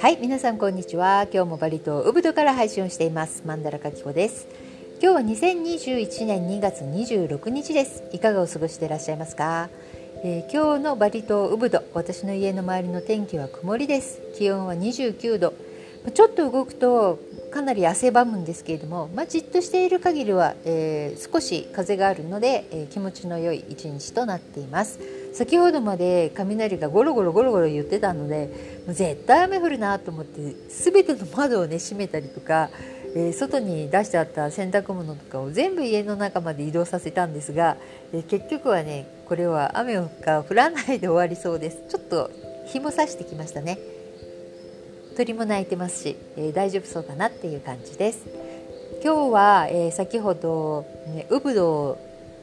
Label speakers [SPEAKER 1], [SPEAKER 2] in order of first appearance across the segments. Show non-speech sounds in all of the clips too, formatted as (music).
[SPEAKER 1] はい皆さんこんにちは。今日もバリ島ウブドから配信をしています。マンダラカキコです。今日は2021年2月26日です。いかがお過ごしでいらっしゃいますか、えー、今日のバリ島ウブド私の家の周りの天気は曇りです。気温は29度。ちょっと動くとかなり汗ばむんですけれども、まあ、じっとしている限りは、えー、少し風があるので、えー、気持ちの良い一日となっています。先ほどまで雷がゴロゴロゴロゴロ言ってたのでもう絶対雨降るなと思って全ての窓をね閉めたりとか、えー、外に出してあった洗濯物とかを全部家の中まで移動させたんですが、え結局はねこれは雨が降らないで終わりそうです。ちょっと日も差してきましたね。鳥も鳴いてますし、えー、大丈夫そうかなっていう感じです。今日は、えー、先ほど、ね、ウブド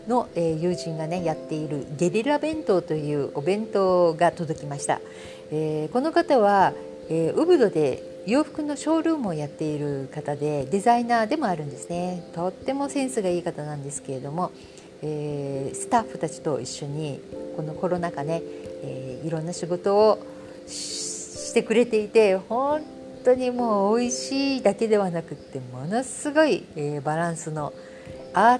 [SPEAKER 1] の、えー、友人がねやっているゲリラ弁当というお弁当が届きました、えー、この方は、えー、ウブドで洋服のショールームをやっている方でデザイナーでもあるんですね。とってもセンスがいい方なんですけれども、えー、スタッフたちと一緒にこのコロナ禍ね、えー、いろんな仕事をしてくれていて本当にもう美味しいだけではなくってものすごい、えー、バランスのアー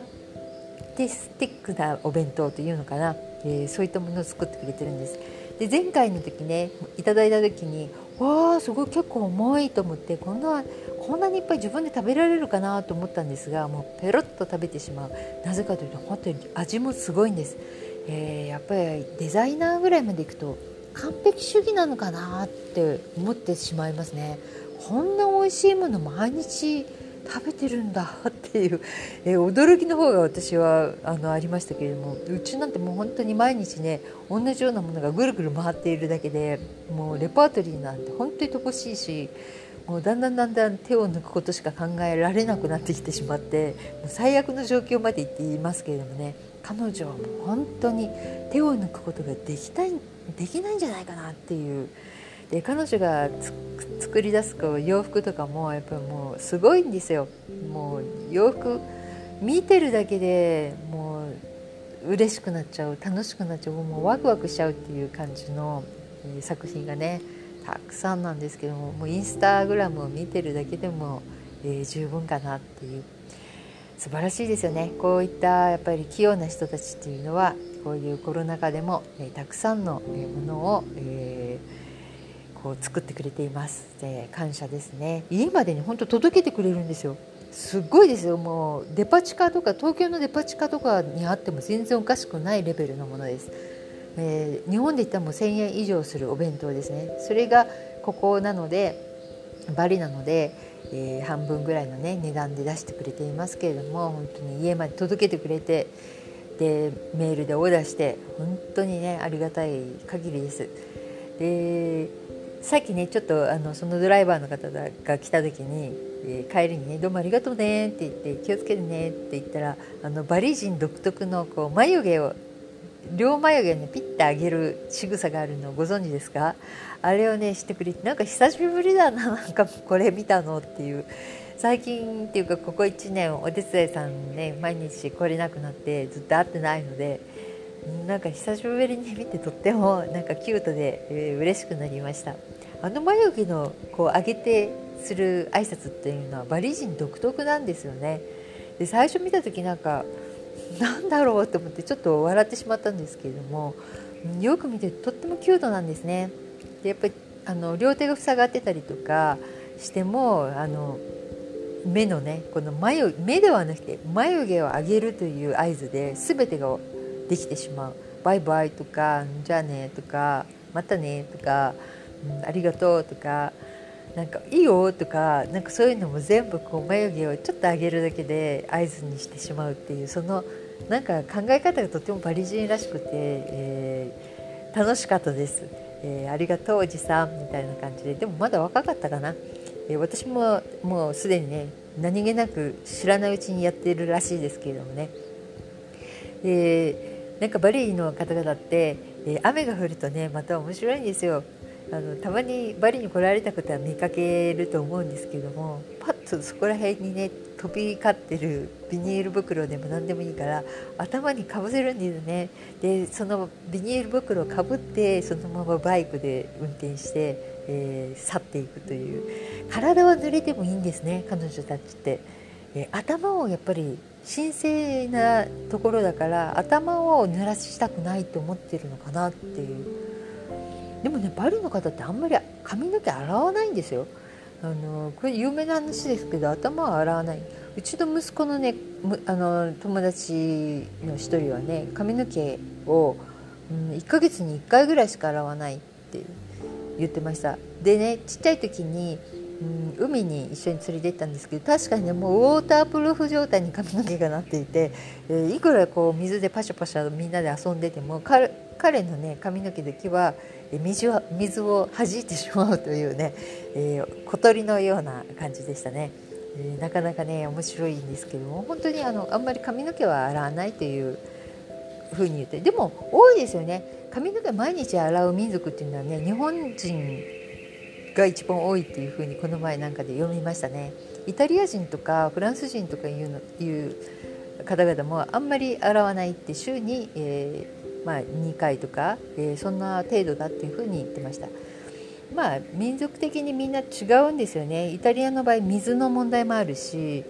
[SPEAKER 1] ティスティックなお弁当というのかな、えー、そういったものを作ってくれてるんです。で前回の時ねいただいた時にわあすごい結構重いと思ってこんなこんなにいっぱい自分で食べられるかなと思ったんですがもうペロッと食べてしまう。なぜかというと本当に味もすごいんです、えー、やっぱりデザイナーぐらいまでいくと完璧主義なのかなって思ってしまいますね。こんな美味しいもの毎日食べてるんだっていう、えー、驚きの方が私はあのありましたけれどもうちなんてもう本当に毎日ね同じようなものがぐるぐる回っているだけでもうレパートリーなんて本当に乏しいしもうだんだんだんだん手を抜くことしか考えられなくなってきてしまってもう最悪の状況まで言っていますけれどもね彼女はもう本当に手を抜くことができたいできないんじゃないかなっていう。で彼女が作り出すこう洋服とかもやっぱもうすごいんですよ。もう洋服見てるだけでもう嬉しくなっちゃう楽しくなっちゃうもうワクワクしちゃうっていう感じの、え、作品がねたくさんなんですけどももうインスタグラムを見てるだけでも、えー、十分かなっていう。素晴らしいですよね。こういったやっぱり器用な人たちっていうのはこういうコロナ禍でも、えー、たくさんのものを、えー、こう作ってくれています、えー、感謝ですね。家までに本当届けてくれるんですよ。すごいですよ。もうデパ地下とか東京のデパ地下とかにあっても全然おかしくないレベルのものです、えー、日本で言ったらもう1,000円以上するお弁当ですね。それがここなのでバリなのでえー、半分ぐらいのね値段で出してくれていますけれども本当に家まで届けてくれてでメールでオーダーして本当にねありがたい限りです。でさっきねちょっとあのそのドライバーの方が来た時に、え、帰りにね「どうもありがとうね」って言って「気をつけてね」って言ったらあのバリ人独特のこう眉毛を両眉毛をねピッて上げる仕草があるのをご存知ですか？あれをねしてくれてなんか久しぶりだななんかこれ見たのっていう最近っていうかここ1年お手伝いさんね毎日来れなくなってずっと会ってないのでなんか久しぶりに見てとってもなんかキュートで、えー、嬉しくなりました。あの眉毛のこう上げてする挨拶っていうのはバリ人独特なんですよね。で最初見た時なんかなんだろうと思ってちょっと笑ってしまったんですけれどもよく見てとってもキュートなんですね。でやっぱりあの両手が塞がってたりとかしてもあの目のねこの眉目ではなくて眉毛を上げるという合図で全てができてしまう「バイバイ」とか「じゃあね」とか「またね」とか「うんありがとう」とかなんか「いいよ」とかなんかそういうのも全部こう眉毛をちょっと上げるだけで合図にしてしまうっていうそのなんか考え方がとてもパリ人らしくて、えー、楽しかったです、えー、ありがとうおじさんみたいな感じで。でもまだ若かったかな、私ももうすでにね何気なく知らないうちにやっているらしいですけれどもね、えー、なんかバリの方々って、雨が降るとねまた面白いんですよ。あのたまにバリに来られた方は見かけると思うんですけどもパッとそこら辺にね飛び交ってるビニール袋でも何でもいいから頭にかぶせるんですね。でそのビニール袋をかぶってそのままバイクで運転して、えー、去っていくという。体は濡れてもいいんですね彼女たちって、えー、頭をやっぱり神聖なところだから頭を濡らしたくないと思ってるのかなっていう。でもねバリの方ってあんまり髪の毛洗わないんですよ。あのこれ有名な話ですけど頭は洗わない。うちの息子のねあの友達の一人はね髪の毛を、うん、1ヶ月に1回ぐらいしか洗わないっていう。言ってました。でねちっちゃい時に、うん、海に一緒に連れて行ったんですけど確かにねもうウォータープルーフ状態に髪の毛がなっていて、えー、いくらこう水でパシャパシャみんなで遊んでても彼のね髪の毛だけは水を水を弾いてしまうというね、えー、小鳥のような感じでしたね、え、なかなかね面白いんですけども本当にあのあんまり髪の毛は洗わないというふうに言ってでも多いですよね。髪の毛毎日洗う民族っていうのはね日本人が一番多いっていうふうにこの前なんかで読みましたねイタリア人とかフランス人とかいうのいう方々もあんまり洗わないって週に、えーまあ、2回とか、えー、そんな程度だっていうふうに言ってました。まあ民族的にみんな違うんですよねイタリアの場合水の問題もあるし、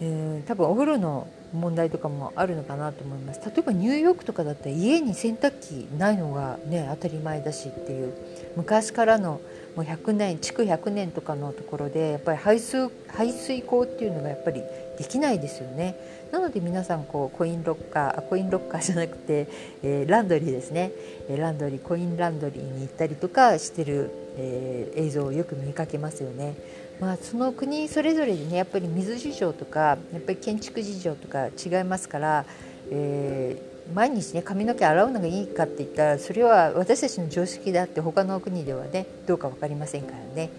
[SPEAKER 1] えー、多分お風呂の問題とかもあるのかなと思います。例えばニューヨークとかだったら家に洗濯機ないのがね当たり前だしっていう。昔からのもう100年築100年とかのところでやっぱり排水排水口っていうのがやっぱりできないですよね。なので皆さんこうコインロッカーコインロッカーじゃなくて、えー、ランドリーですね。えランドリーコインランドリーに行ったりとかしてる、えー、映像をよく見かけますよね。まあ、その国それぞれでねやっぱり水事情とかやっぱり建築事情とか違いますから、えー、毎日ね髪の毛洗うのがいいかって言ったらそれは私たちの常識であって他の国ではねどうか分かりませんからね。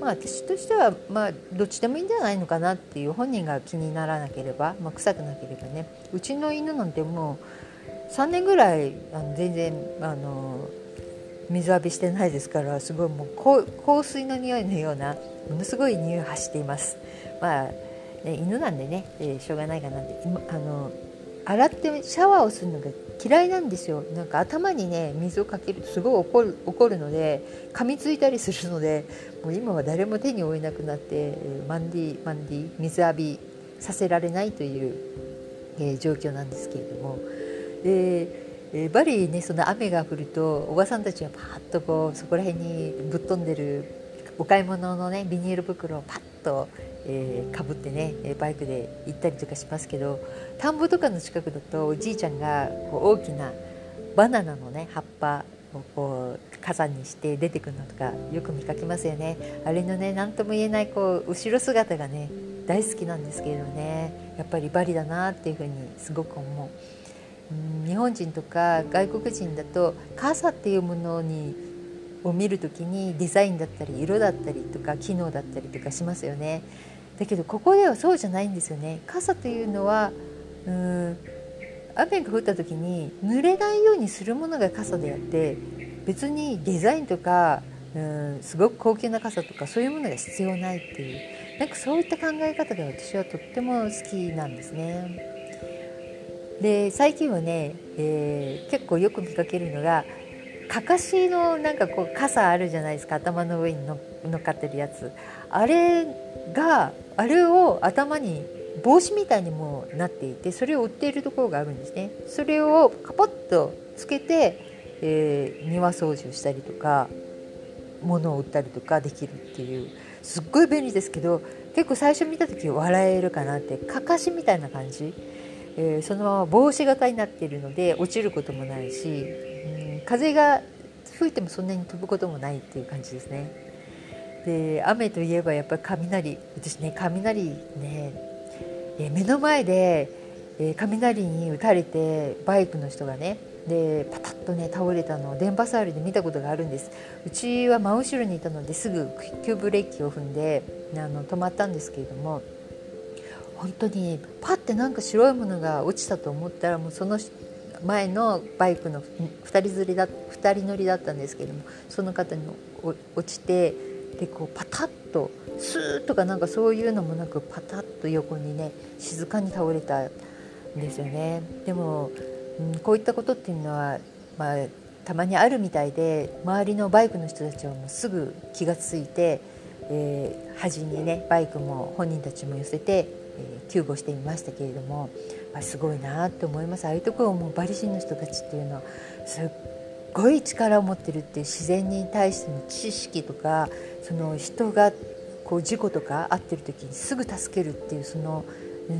[SPEAKER 1] まあ、私としては、まあ、どっちでもいいんじゃないのかなっていう本人が気にならなければ、まあ、臭くなければねうちの犬なんてもう3年ぐらいあの全然あの水浴びしてないですからすごいもう香水の匂いのようなものすごい匂いを発しています。まあね、犬なんでね、えー、しょうがないかなって。あの洗ってシャワーをするのが嫌いなんですよ。なんか頭にね水をかけるとすごい怒る怒るので噛みついたりするのでもう今は誰も手に負えなくなってマンディマンディ水浴びさせられないという、えー、状況なんですけれども。で、えー、バリねその雨が降るとおばさんたちはパッとこうそこら辺にぶっ飛んでるお買い物のねビニール袋をパッとえー、かぶってねバイクで行ったりとかしますけど田んぼとかの近くだとおじいちゃんがこう大きなバナナのね葉っぱをこう火山にして出てくるのとかよく見かけますよねあれのね何とも言えないこう後ろ姿がね大好きなんですけれどねやっぱりバリだなっていうふうにすごく思う。うん日本人とか外国人だと傘っていうものにを見る時にデザインだったり色だったりとか機能だったりとかしますよね。だけどここではそうじゃないんですよね。傘というのはうん雨が降った時に濡れないようにするものが傘であって別にデザインとかうんすごく高級な傘とかそういうものが必要ないっていう。なんかそういった考え方が私はとっても好きなんですね。で最近はね、えー、結構よく見かけるのがかかしのなんかこう傘あるじゃないですか頭の上に乗っかってるやつ。あれがあれを頭に帽子みたいにもなっていてそれを売っているところがあるんですね。それをカポッとつけて、えー、庭掃除をしたりとか物を売ったりとかできるっていう。すっごい便利ですけど結構最初見た時笑えるかなってかかしみたいな感じ、えー、そのまま帽子型になっているので落ちることもないし、うん、風が吹いてもそんなに飛ぶこともないっていう感じですね。で雨といえばやっぱり雷私ね雷ね、え目の前で、え雷に打たれてバイクの人がねでパタッとね倒れたのを電波サールで見たことがあるんですうちは真後ろにいたのですぐ急ブレーキを踏んであの止まったんですけれども本当にパッてなんか白いものが落ちたと思ったらもうその前のバイクの2人釣りだ2人乗りだったんですけどもその方に落ちてでこうパタッとスーッとかなんかそういうのもなくパタッと横にね静かに倒れたんですよね。でも、うん、こういったことっていうのは、まあ、たまにあるみたいで周りのバイクの人たちはもうすぐ気が付いて、えー、端にねバイクも本人たちも寄せて、え、救護していましたけれども、まあ、すごいなって思います。ああいうところもバリ人の人たちっていうのはすっごい力を持ってるっていう自然に対しての知識とかその人がこう事故とかあってる時にすぐ助けるっていうその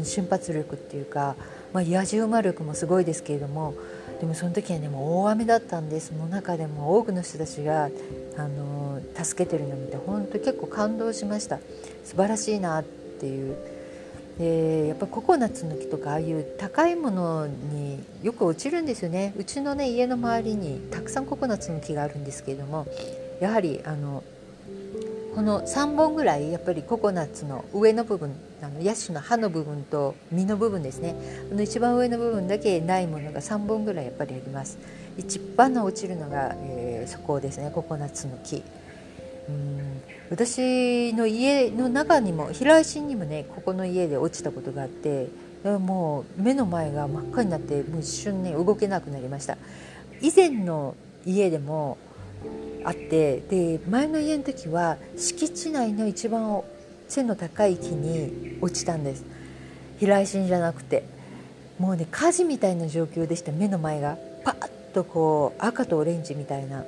[SPEAKER 1] 瞬発力っていうか、まあ、野獣馬力もすごいですけれどもでもその時はねもう大雨だったんでその中でも多くの人たちがあの助けてるのを見て本当結構感動しました。素晴らしいなっていうでやっぱココナッツの木とかああいう高いものによく落ちるんですよね。うちのね家の周りにたくさんココナッツの木があるんですけれどもやはりあのこの3本ぐらいやっぱりココナッツの上の部分あのヤシの葉の部分と実の部分ですね。あの一番上の部分だけないものが3本ぐらいやっぱりあります。一番の落ちるのが、えー、そこですねココナッツの木。うん。私の家の中にも平井心にもねここの家で落ちたことがあってもう目の前が真っ赤になってもう一瞬ね動けなくなりました。以前の家でもあってで前の家の時は敷地内の一番背の高い木に落ちたんです。平井心じゃなくて。もうね火事みたいな状況でした。目の前が。パッとこう赤とオレンジみたいな。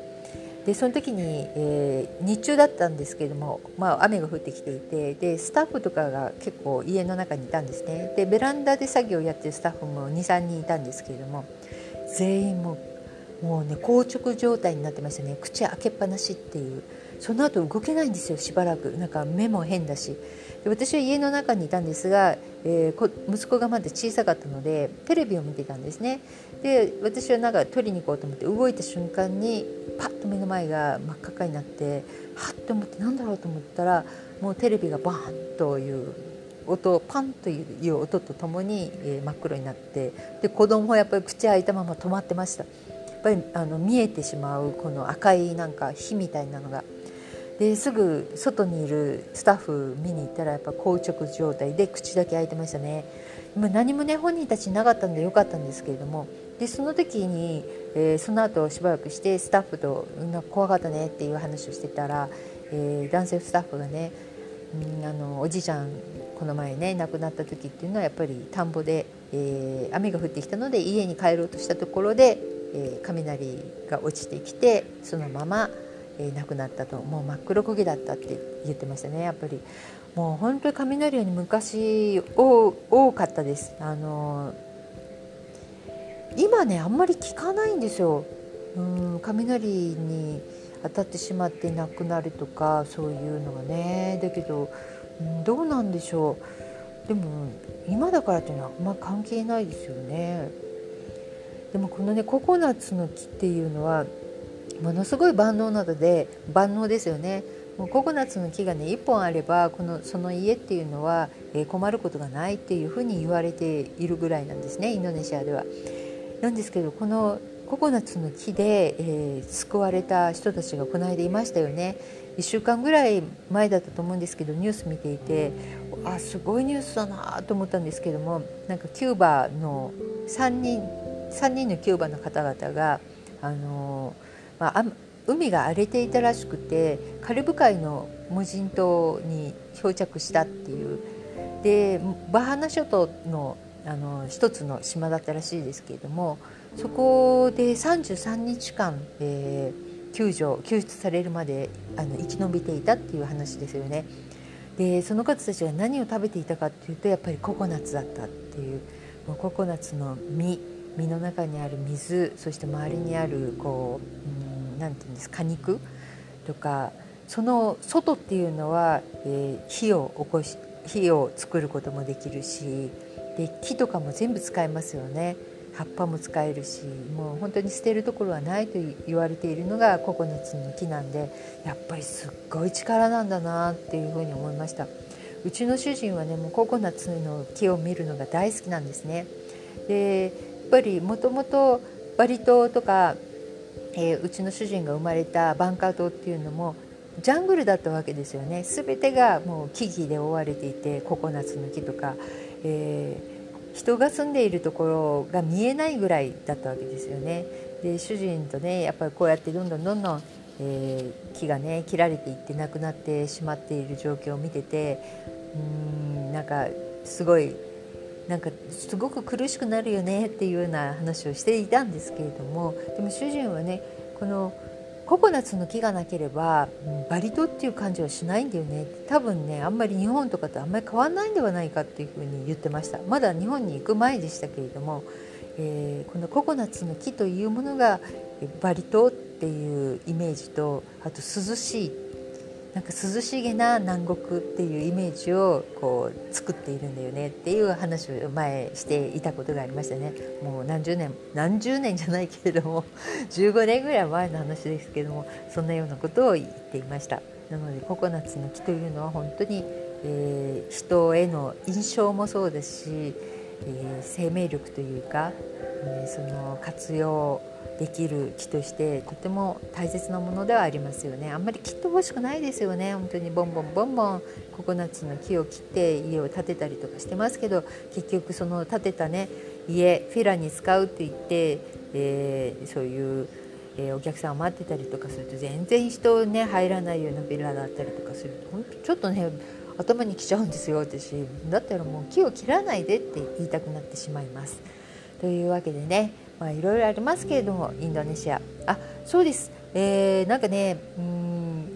[SPEAKER 1] でその時に、えー、日中だったんですけれども、まあ、雨が降ってきていてでスタッフとかが結構家の中にいたんですね。でベランダで作業をやってるスタッフも23人いたんですけれども全員ももうね硬直状態になってましたね。口開けっぱなしっていう。その後動けないんですよしばらく。なんか目も変だし。私は家の中にいたんですが、えー、息子がまだ小さかったのでテレビを見てたんですねで私はなんか取りに行こうと思って動いた瞬間にパッと目の前が真っ赤かになってはっと思って何だろうと思ったらもうテレビがバーンという音パンという音とともに、え、真っ黒になってで子供もやっぱり口開いたまま止まってましたやっ。ぱりあの見えてしまうこの赤いなんか火みたいなのがですぐ外にいるスタッフ見に行ったらやっぱ硬直状態で口だけ開いてましたね。ま、何もね本人たちなかったんでよかったんですけれどもでその時に、えー、その後しばらくしてスタッフと「怖かったね」っていう話をしてたら、えー、男性スタッフがねうんあのおじいちゃんこの前ね亡くなった時っていうのはやっぱり田んぼで、えー、雨が降ってきたので家に帰ろうとしたところでえ、雷が落ちてきてそのまま、えー、亡くなったともう真っ黒焦げだったって言ってましたねやっぱり。もう本当に雷より昔多かったです。あの今ねあんまり聞かないんですよ。うん雷に当たってしまって亡くなるとかそういうのがね。だけど、うん、どうなんでしょう。でも今だからっていうのはあんま関係ないですよね。でもこのねココナッツの木っていうのはものすごい万能なので万能ですよねもうココナッツの木がね1本あればこのその家っていうのは、え、困ることがないっていうふうに言われているぐらいなんですねインドネシアでは。なんですけどこのココナッツの木で、えー、救われた人たちがこの間いましたよね1週間ぐらい前だったと思うんですけどニュース見ていてあすごいニュースだなと思ったんですけどもなんかキューバの3人3人のキューバの方々があの、まあ、海が荒れていたらしくてカリブ海の無人島に漂着したっていうでバハナ諸島のあの一つの島だったらしいですけれどもそこで33日間、えー、救助救出されるまであの生き延びていたっていう話ですよね。でその方たちが何を食べていたかっていうとやっぱりココナッツだったっていうもうココナッツの実身の中にある水そして周りにあるこう何て言うんです果肉とかその外っていうのは、えー、火を起こし火を作ることもできるしで木とかも全部使えますよね。葉っぱも使えるしもう本当に捨てるところはないと言われているのがココナッツの木なんでやっぱりすっごい力なんだなっていうふうに思いました。うちの主人はねもうココナッツの木を見るのが大好きなんですね。でやっぱりもともとバリ島とか、えー、うちの主人が生まれたバンカー島っていうのもジャングルだったわけですよね。全てがもう木々で覆われていてココナッツの木とか、えー、人が住んでいるところが見えないぐらいだったわけですよね。で主人とねやっぱりこうやってどんどんどんどん、えー、木がね切られていってなくなってしまっている状況を見ててうーんなんかすごいなんかすごく苦しくなるよねっていうような話をしていたんですけれどもでも主人はねこのココナッツの木がなければバリ島っていう感じはしないんだよね。多分ねあんまり日本とかとあんまり変わんないんではないかっていうふうに言ってました。まだ日本に行く前でしたけれども、えー、このココナッツの木というものがバリ島っていうイメージとあと涼しいなんか涼しげな南国っていうイメージをこう作っているんだよねっていう話を前していたことがありましたね。もう何十年何十年じゃないけれども (laughs) 15年ぐらい前の話ですけどもそんなようなことを言っていました。なのでココナッツの木というのは本当に、えー、人への印象もそうですし、えー、生命力というか、えー、その活用できる木としてとても大切なものではありますよね。あんまり切ってほしくないですよね。本当にボンボンボンボン。ココナッツの木を切って家を建てたりとかしてますけど結局その建てたね家フィラに使うって言って、えー、そういう、えー、お客さんを待ってたりとかすると全然人ね入らないようなビラだったりとかすると本当ちょっとね頭にきちゃうんですよ私。だったらもう木を切らないでって言いたくなってしまいます。というわけでねまあ、いろいろありますけれどもインドネシア。あそうです、えー、なんかねうん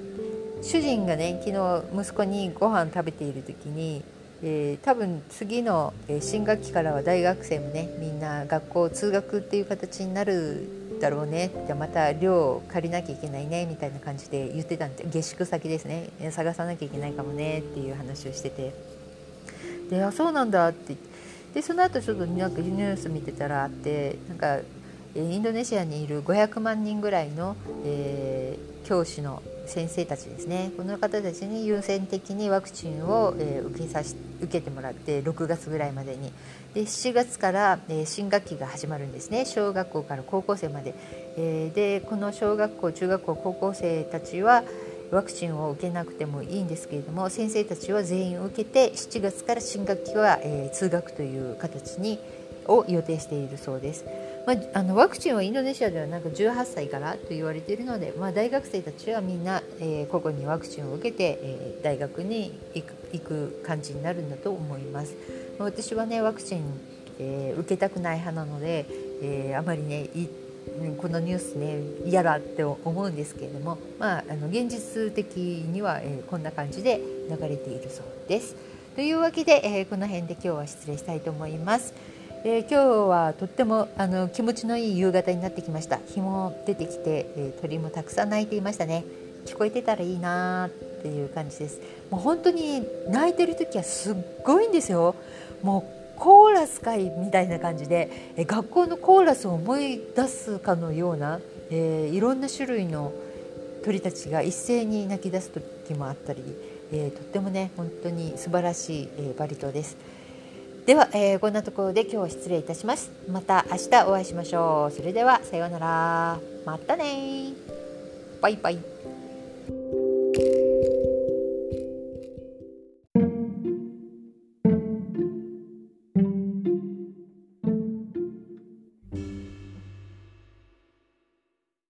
[SPEAKER 1] 主人がね昨日息子にご飯食べている時に、えー、多分次の新学期からは大学生もねみんな学校通学っていう形になるだろうねじゃまた寮借りなきゃいけないねみたいな感じで言ってたんで下宿先ですね。探さなきゃいけないかもねっていう話をしてて。であそうなんだってでその後ちょっとなんかニュース見てたらあってなんかインドネシアにいる500万人ぐらいの、えー、教師の先生たちですね。この方たちに優先的にワクチンを、えー、受けさし受けてもらって6月ぐらいまでに。で7月から、えー、新学期が始まるんですね。小学校から高校生まで、えー、でこの小学校中学校高校生たちは、ワクチンを受けなくてもいいんですけれども先生たちは全員受けて7月から新学期は、えー、通学という形にを予定しているそうです。まあ、あのワクチンはインドネシアではなんか18歳からと言われているので、まあ、大学生たちはみんな、えー、個々にワクチンを受けて、えー、大学に行く行く感じになるんだと思います。まあ、私はねワクチン、えー、受けたくない派なので、えー、あまりねこのニュースね嫌だって思うんですけれども、まあ、あの現実的には、え、こんな感じで流れているそうです。というわけで、え、この辺で今日は失礼したいと思います。えー、今日はとってもあの気持ちのいい夕方になってきました日も出てきて、えー、鳥もたくさん鳴いていましたね聞こえてたらいいなっていう感じですもう本当に泣いてる時はすっごいんですよもうコーラス会みたいな感じで、え学校のコーラスを思い出すかのような、えー、いろんな種類の鳥たちが一斉に鳴き出す時もあったり、えー、とってもね本当に素晴らしい、えー、バリ島です。では、えー、こんなところで今日は失礼いたします。また明日お会いしましょう。それではさようなら。またねバイバイ。